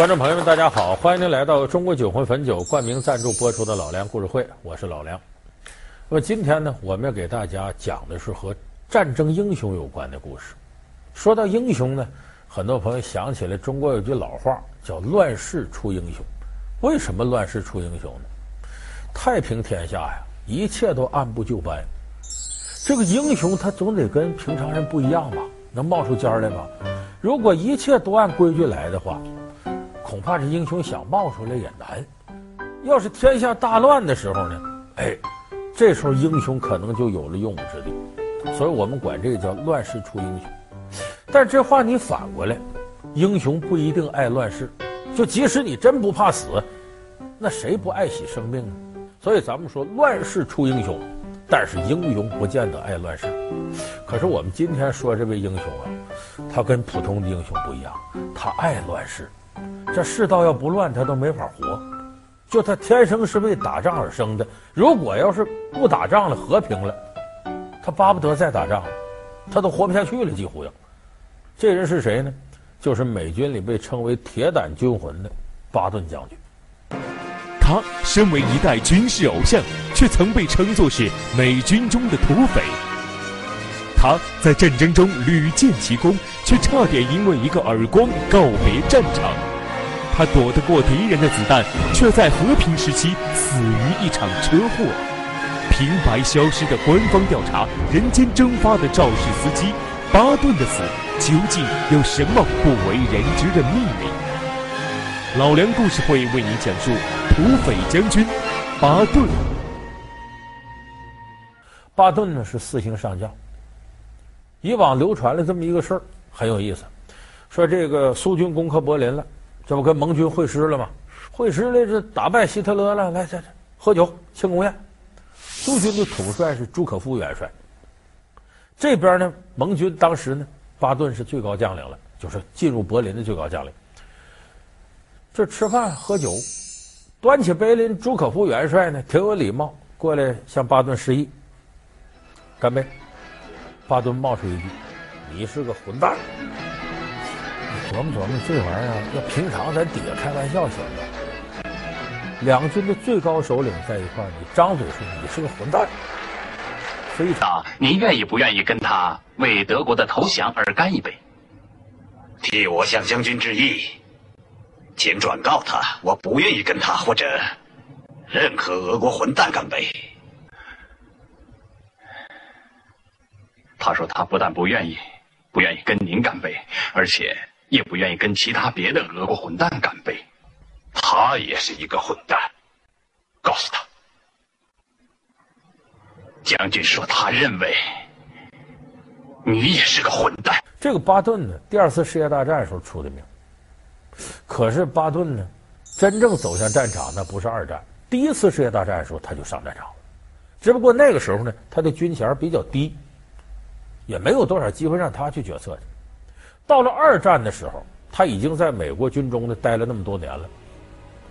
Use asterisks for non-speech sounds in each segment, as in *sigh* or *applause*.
观众朋友们，大家好！欢迎您来到中国酒魂汾酒冠名赞助播出的《老梁故事会》，我是老梁。那么今天呢，我们要给大家讲的是和战争英雄有关的故事。说到英雄呢，很多朋友想起来中国有句老话叫“乱世出英雄”。为什么乱世出英雄呢？太平天下呀，一切都按部就班。这个英雄他总得跟平常人不一样吧，能冒出尖来吧？如果一切都按规矩来的话，恐怕这英雄想冒出来也难。要是天下大乱的时候呢？哎，这时候英雄可能就有了用武之地。所以我们管这个叫乱世出英雄。但这话你反过来，英雄不一定爱乱世。就即使你真不怕死，那谁不爱惜生命呢？所以咱们说乱世出英雄，但是英雄不见得爱乱世。可是我们今天说这位英雄啊，他跟普通的英雄不一样，他爱乱世。这世道要不乱，他都没法活。就他天生是为打仗而生的。如果要是不打仗了，和平了，他巴不得再打仗，他都活不下去了，几乎要。这人是谁呢？就是美军里被称为“铁胆军魂”的巴顿将军。他身为一代军事偶像，却曾被称作是美军中的土匪。他在战争中屡建奇功，却差点因为一个耳光告别战场。他躲得过敌人的子弹，却在和平时期死于一场车祸。平白消失的官方调查，人间蒸发的肇事司机巴顿的死，究竟有什么不为人知的秘密？老梁故事会为您讲述土匪将军巴顿。巴顿呢是四星上将。以往流传了这么一个事儿，很有意思，说这个苏军攻克柏林了。这不跟盟军会师了吗？会师了，这打败希特勒了，来，这这喝酒庆功宴。苏军的统帅是朱可夫元帅。这边呢，盟军当时呢，巴顿是最高将领了，就是进入柏林的最高将领。这吃饭喝酒，端起杯来，朱可夫元帅呢，挺有礼貌，过来向巴顿示意，干杯。巴顿冒出一句：“你是个混蛋。”琢磨琢磨，这玩意儿要平常咱底下开玩笑行吗？两军的最高首领在一块儿，你张嘴说你是个混蛋，非常。您愿意不愿意跟他为德国的投降而干一杯？替我向将军致意，请转告他，我不愿意跟他或者任何俄国混蛋干杯。他说他不但不愿意，不愿意跟您干杯，而且。也不愿意跟其他别的俄国混蛋干杯，他也是一个混蛋。告诉他，将军说他认为你也是个混蛋。这个巴顿呢，第二次世界大战时候出的名。可是巴顿呢，真正走向战场那不是二战，第一次世界大战的时候他就上战场了。只不过那个时候呢，他的军衔比较低，也没有多少机会让他去决策去。到了二战的时候，他已经在美国军中呢待了那么多年了，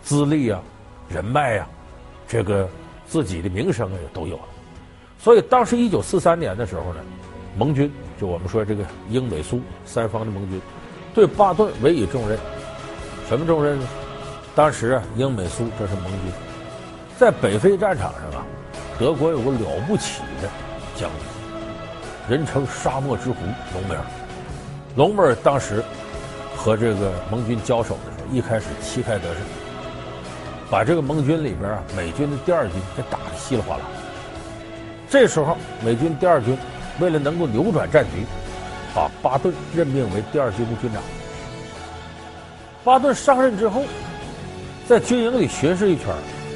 资历啊、人脉啊，这个自己的名声也都有了。所以当时一九四三年的时候呢，盟军就我们说这个英美苏三方的盟军，对巴顿委以重任。什么重任呢？当时啊，英美苏这是盟军，在北非战场上啊，德国有个了不起的将军，人称沙漠之狐隆美尔。隆美尔当时和这个盟军交手的时候，一开始旗开得胜，把这个盟军里边啊美军的第二军给打得稀里哗啦。这时候，美军第二军为了能够扭转战局，把巴顿任命为第二军的军长。巴顿上任之后，在军营里巡视一圈，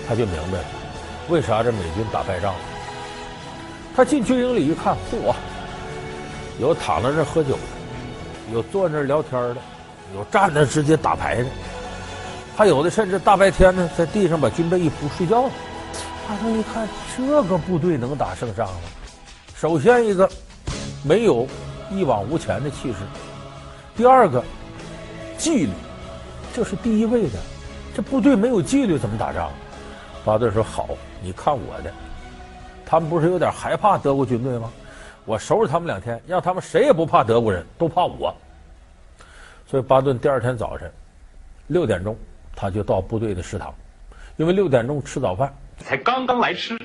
他就明白了为啥这美军打败仗了。他进军营里一看，嚯，有躺在这喝酒的。有坐那聊天的，有站那直接打牌的，还有的甚至大白天呢，在地上把军被一铺睡觉了。他说：“一看这个部队能打胜仗吗？首先一个没有一往无前的气势，第二个纪律，这是第一位的。这部队没有纪律怎么打仗？”巴顿说：“好，你看我的，他们不是有点害怕德国军队吗？”我收拾他们两天，让他们谁也不怕德国人，都怕我。所以巴顿第二天早晨六点钟他就到部队的食堂，因为六点钟吃早饭，才刚刚来吃。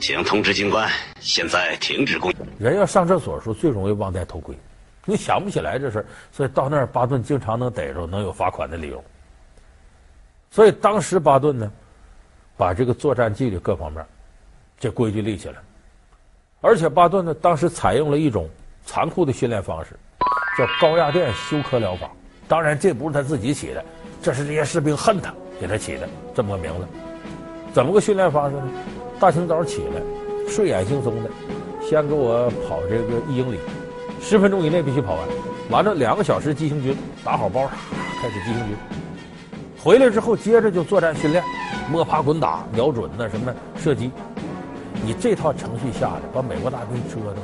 请通知军官，现在停止工。人要上厕所的时候最容易忘带头盔，你想不起来这事儿，所以到那儿巴顿经常能逮着，能有罚款的理由。所以当时巴顿呢，把这个作战纪律各方面，这规矩立起来，而且巴顿呢当时采用了一种残酷的训练方式，叫高压电休克疗法。当然这不是他自己起的，这是这些士兵恨他给他起的这么个名字。怎么个训练方式呢？大清早起来，睡眼惺忪的，先给我跑这个一英里，十分钟以内必须跑完。完了两个小时急行军，打好包，开始急行军。回来之后接着就作战训练，摸爬滚打，瞄准那什么射击。你这套程序下来，把美国大兵折腾。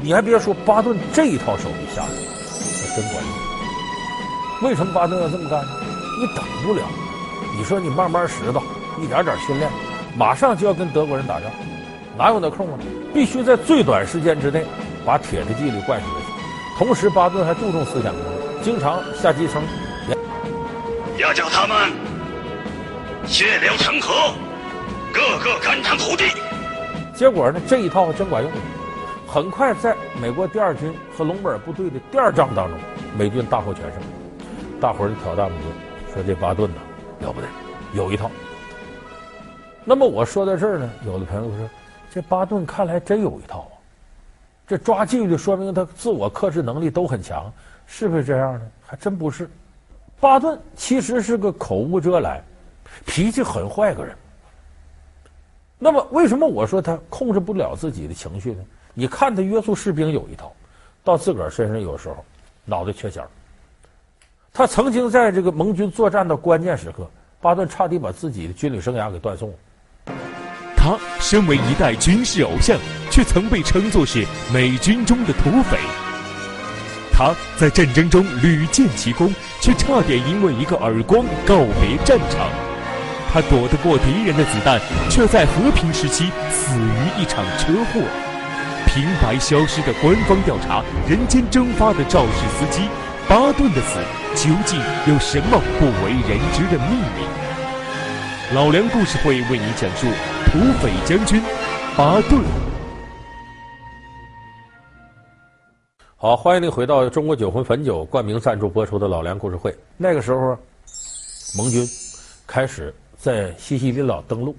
你还别说，巴顿这一套手艺下来，那真管用。为什么巴顿要这么干呢？你等不了，你说你慢慢拾掇，一点点训练。马上就要跟德国人打仗，哪有那空啊？必须在最短时间之内把铁的纪律灌输下去。同时，巴顿还注重思想工作，经常下基层，要叫他们血流成河，个个肝肠涂地。结果呢，这一套真管用。很快，在美国第二军和隆美尔部队的第二仗当中，美军大获全胜。大伙儿就挑大拇指，说这巴顿呢，了不得，有一套。那么我说到这儿呢，有的朋友说，这巴顿看来真有一套啊，这抓纪律说明他自我克制能力都很强，是不是这样呢？还真不是，巴顿其实是个口无遮拦、脾气很坏个人。那么为什么我说他控制不了自己的情绪呢？你看他约束士兵有一套，到自个儿身上有时候脑袋缺弦儿。他曾经在这个盟军作战的关键时刻，巴顿差点把自己的军旅生涯给断送了。他身为一代军事偶像，却曾被称作是美军中的土匪。他在战争中屡建奇功，却差点因为一个耳光告别战场。他躲得过敌人的子弹，却在和平时期死于一场车祸。平白消失的官方调查，人间蒸发的肇事司机，巴顿的死究竟有什么不为人知的秘密？老梁故事会为你讲述。土匪将军巴顿，好，欢迎您回到中国酒魂汾酒冠名赞助播出的老梁故事会。那个时候，盟军开始在西西里岛登陆，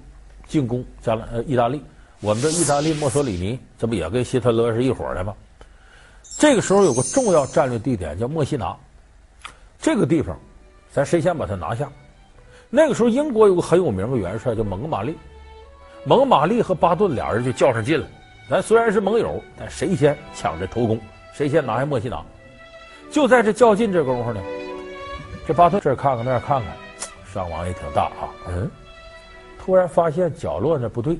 进攻加拿呃意大利。我们这意大利墨索里尼，这不也跟希特勒是一伙的吗？这个时候有个重要战略地点叫墨西拿，这个地方，咱谁先把它拿下？那个时候英国有个很有名的元帅叫蒙哥马利。蒙马利和巴顿俩人就较上劲了，咱虽然是盟友，但谁先抢着头功，谁先拿下墨西拿。就在这较劲这功夫呢，这巴顿这看看那看看，伤亡也挺大啊。嗯，突然发现角落那不对，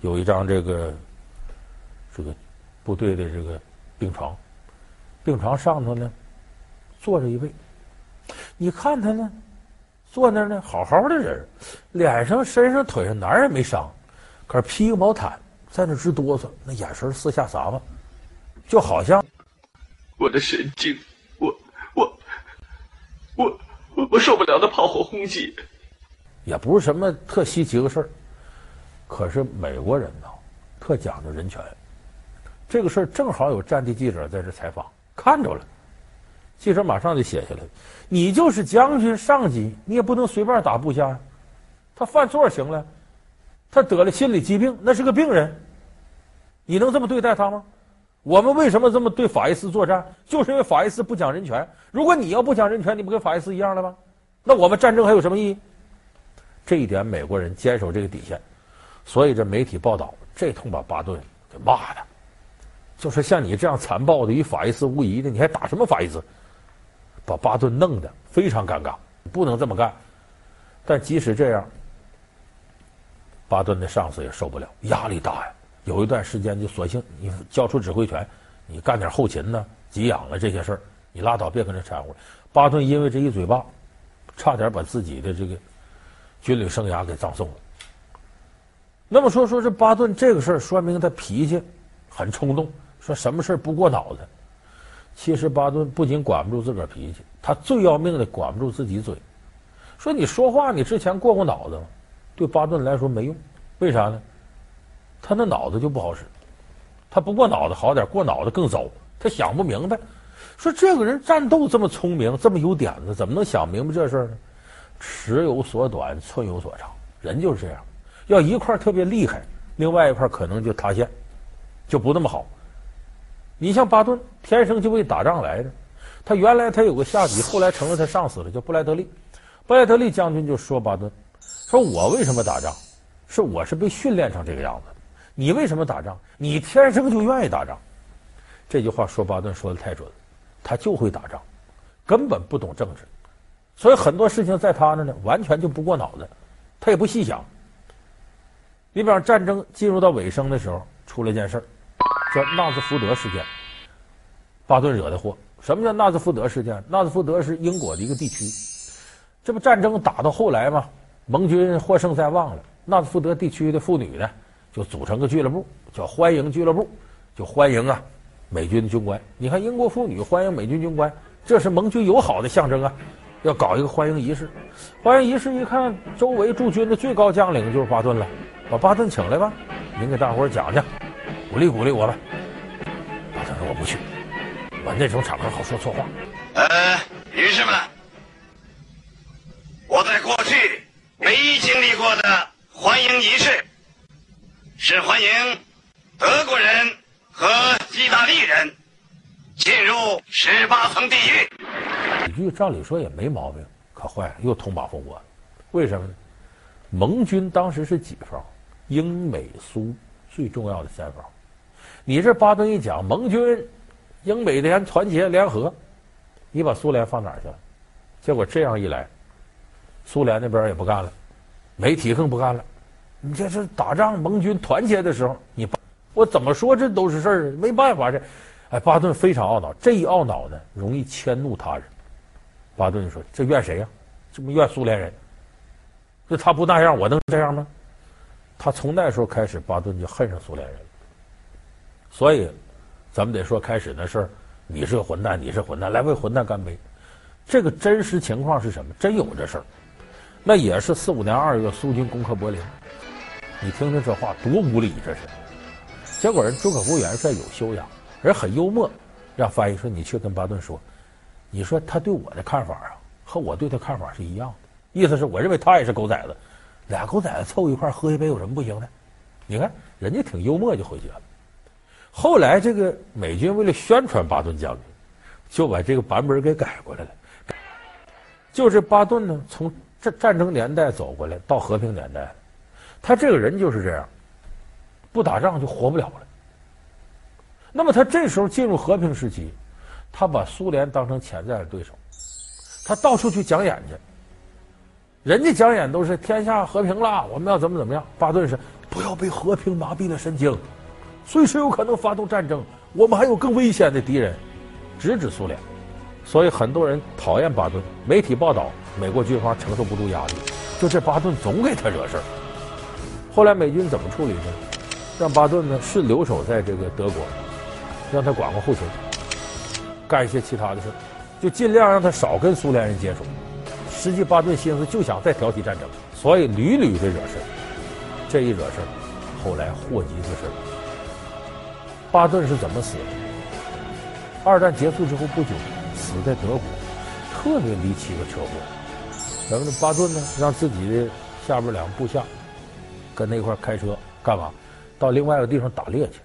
有一张这个这个部队的这个病床，病床上头呢坐着一位，你看他呢。坐那儿呢，好好的人，脸上、身上、腿上哪儿也没伤，可是披个毛毯，在那直哆嗦，那眼神四下撒嘛，就好像我的神经，我我我我 *laughs* 我受不了那炮火轰击，也不是什么特稀奇的事儿，可是美国人呢，特讲究人权，这个事儿正好有战地记者在这采访，看着了。记者马上就写下来，你就是将军上级，你也不能随便打部下呀。他犯错行了，他得了心理疾病，那是个病人，你能这么对待他吗？我们为什么这么对法西斯作战？就是因为法西斯不讲人权。如果你要不讲人权，你不跟法西斯一样了吗？那我们战争还有什么意义？这一点美国人坚守这个底线，所以这媒体报道这通把巴顿给骂的，就是像你这样残暴的与法西斯无异的，你还打什么法西斯？把巴顿弄得非常尴尬，不能这么干。但即使这样，巴顿的上司也受不了，压力大呀。有一段时间就索性你交出指挥权，你干点后勤呢、给养了这些事儿，你拉倒，别跟着掺和。巴顿因为这一嘴巴，差点把自己的这个军旅生涯给葬送了。那么说说这巴顿这个事儿，说明他脾气很冲动，说什么事儿不过脑子。其实巴顿不仅管不住自个儿脾气，他最要命的管不住自己嘴。说你说话，你之前过过脑子吗？对巴顿来说没用，为啥呢？他那脑子就不好使，他不过脑子好点，过脑子更糟。他想不明白，说这个人战斗这么聪明，这么有点子，怎么能想明白这事呢？尺有所短，寸有所长，人就是这样。要一块特别厉害，另外一块可能就塌陷，就不那么好。你像巴顿，天生就为打仗来的。他原来他有个下级，后来成了他上司了，叫布莱德利。布莱德利将军就说巴顿：“说我为什么打仗？是我是被训练成这个样子的。你为什么打仗？你天生就愿意打仗。”这句话说巴顿说的太准了，他就会打仗，根本不懂政治，所以很多事情在他那呢，完全就不过脑子，他也不细想。你比方战争进入到尾声的时候，出了件事儿。叫纳兹福德事件，巴顿惹的祸。什么叫纳兹福德事件？纳兹福德是英国的一个地区，这不战争打到后来吗？盟军获胜在望了，纳兹福德地区的妇女呢，就组成个俱乐部，叫欢迎俱乐部，就欢迎啊美军的军官。你看英国妇女欢迎美军军官，这是盟军友好的象征啊，要搞一个欢迎仪式。欢迎仪式一看，周围驻军的最高将领就是巴顿了，把巴顿请来吧，您给大伙儿讲讲。鼓励鼓励我吧，巴顿说我不去，我那种场合好说错话。呃，是欢迎德国人和意大利人进入十八层地狱。几句照理说也没毛病，可坏了，又捅马蜂窝。为什么呢？盟军当时是几方？英美苏最重要的三方。你这巴顿一讲，盟军、英美联团结联合，你把苏联放哪去了？结果这样一来，苏联那边也不干了，媒体更不干了。你这是打仗，盟军团结的时候，你我怎么说这都是事儿，没办法这。哎，巴顿非常懊恼，这一懊恼呢，容易迁怒他人。巴顿说：“这怨谁呀？这不怨苏联人？那他不那样，我能这样吗？”他从那时候开始，巴顿就恨上苏联人。所以，咱们得说开始的事儿，你是个混蛋，你是混蛋，来为混蛋干杯。这个真实情况是什么？真有这事儿。那也是四五年二月，苏军攻克柏林。你听听这话多无理，这是。结果人朱可夫元帅有修养，人很幽默，让翻译说：“你去跟巴顿说，你说他对我的看法啊，和我对他看法是一样的。意思是我认为他也是狗崽子，俩狗崽子凑一块喝一杯有什么不行的？你看人家挺幽默，就回去了。”后来，这个美军为了宣传巴顿将军，就把这个版本给改过来了。就是巴顿呢，从这战争年代走过来到和平年代，他这个人就是这样，不打仗就活不了了。那么他这时候进入和平时期，他把苏联当成潜在的对手，他到处去讲演去。人家讲演都是天下和平了，我们要怎么怎么样。巴顿是不要被和平麻痹了神经。随时有可能发动战争，我们还有更危险的敌人，直指苏联，所以很多人讨厌巴顿。媒体报道，美国军方承受不住压力，就这巴顿总给他惹事儿。后来美军怎么处理呢？让巴顿呢是留守在这个德国，让他管管后勤，干一些其他的事就尽量让他少跟苏联人接触。实际巴顿心思就想再挑起战争，所以屡屡的惹事儿。这一惹事儿，后来祸及自身。巴顿是怎么死的？二战结束之后不久，死在德国，特别离奇的车祸。咱们的巴顿呢，让自己的下边两个部下跟那块开车干嘛？到另外一个地方打猎去。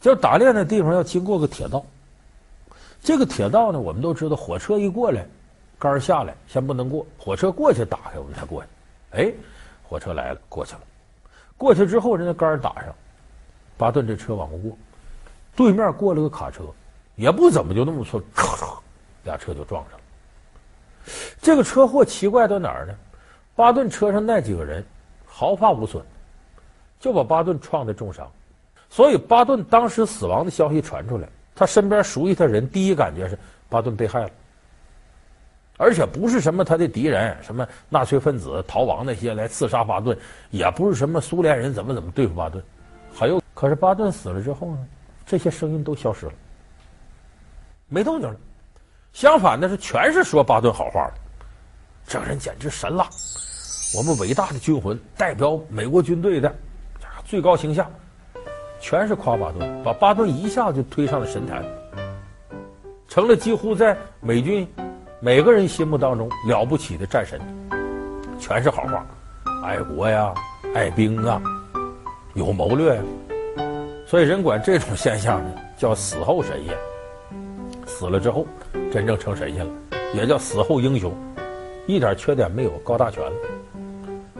就打猎那地方要经过个铁道，这个铁道呢，我们都知道，火车一过来，杆下来先不能过，火车过去打开我们才过去。哎，火车来了，过去了。过去之后，人家杆打上。巴顿这车往过过，对面过了个卡车，也不怎么就那么说，咔嚓，俩车就撞上了。这个车祸奇怪在哪儿呢？巴顿车上那几个人毫发无损，就把巴顿撞得重伤。所以巴顿当时死亡的消息传出来，他身边熟悉他人第一感觉是巴顿被害了，而且不是什么他的敌人，什么纳粹分子逃亡那些来刺杀巴顿，也不是什么苏联人怎么怎么对付巴顿，还有。可是巴顿死了之后呢，这些声音都消失了。没动静了。相反的是，全是说巴顿好话的。这个人简直神了！我们伟大的军魂，代表美国军队的最高形象，全是夸巴顿，把巴顿一下就推上了神坛，成了几乎在美军每个人心目当中了不起的战神。全是好话，爱国呀，爱兵啊，有谋略呀。所以人管这种 *laughs* 现象呢，叫死后神仙。死了之后，真正成神仙了，也叫死后英雄。一点缺点没有，高大全。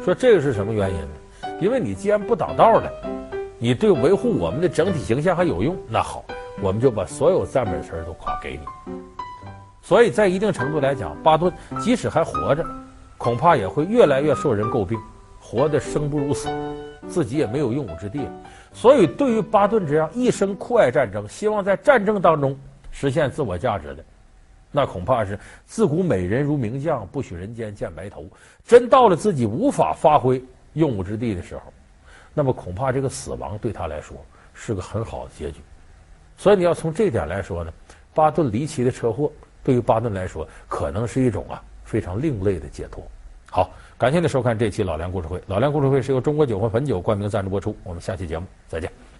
说这个是什么原因呢？因为你既然不挡道了，你对维护我们的整体形象还有用，那好，我们就把所有赞美词都夸给你。所以在一定程度来讲，巴顿即使还活着，恐怕也会越来越受人诟病，活得生不如死，自己也没有用武之地了。所以，对于巴顿这样一生酷爱战争、希望在战争当中实现自我价值的。那恐怕是自古美人如名将，不许人间见白头。真到了自己无法发挥用武之地的时候，那么恐怕这个死亡对他来说是个很好的结局。所以你要从这点来说呢，巴顿离奇的车祸对于巴顿来说可能是一种啊非常另类的解脱。好，感谢您收看这期老梁故事会。老梁故事会是由中国酒魂汾酒冠名赞助播出。我们下期节目再见。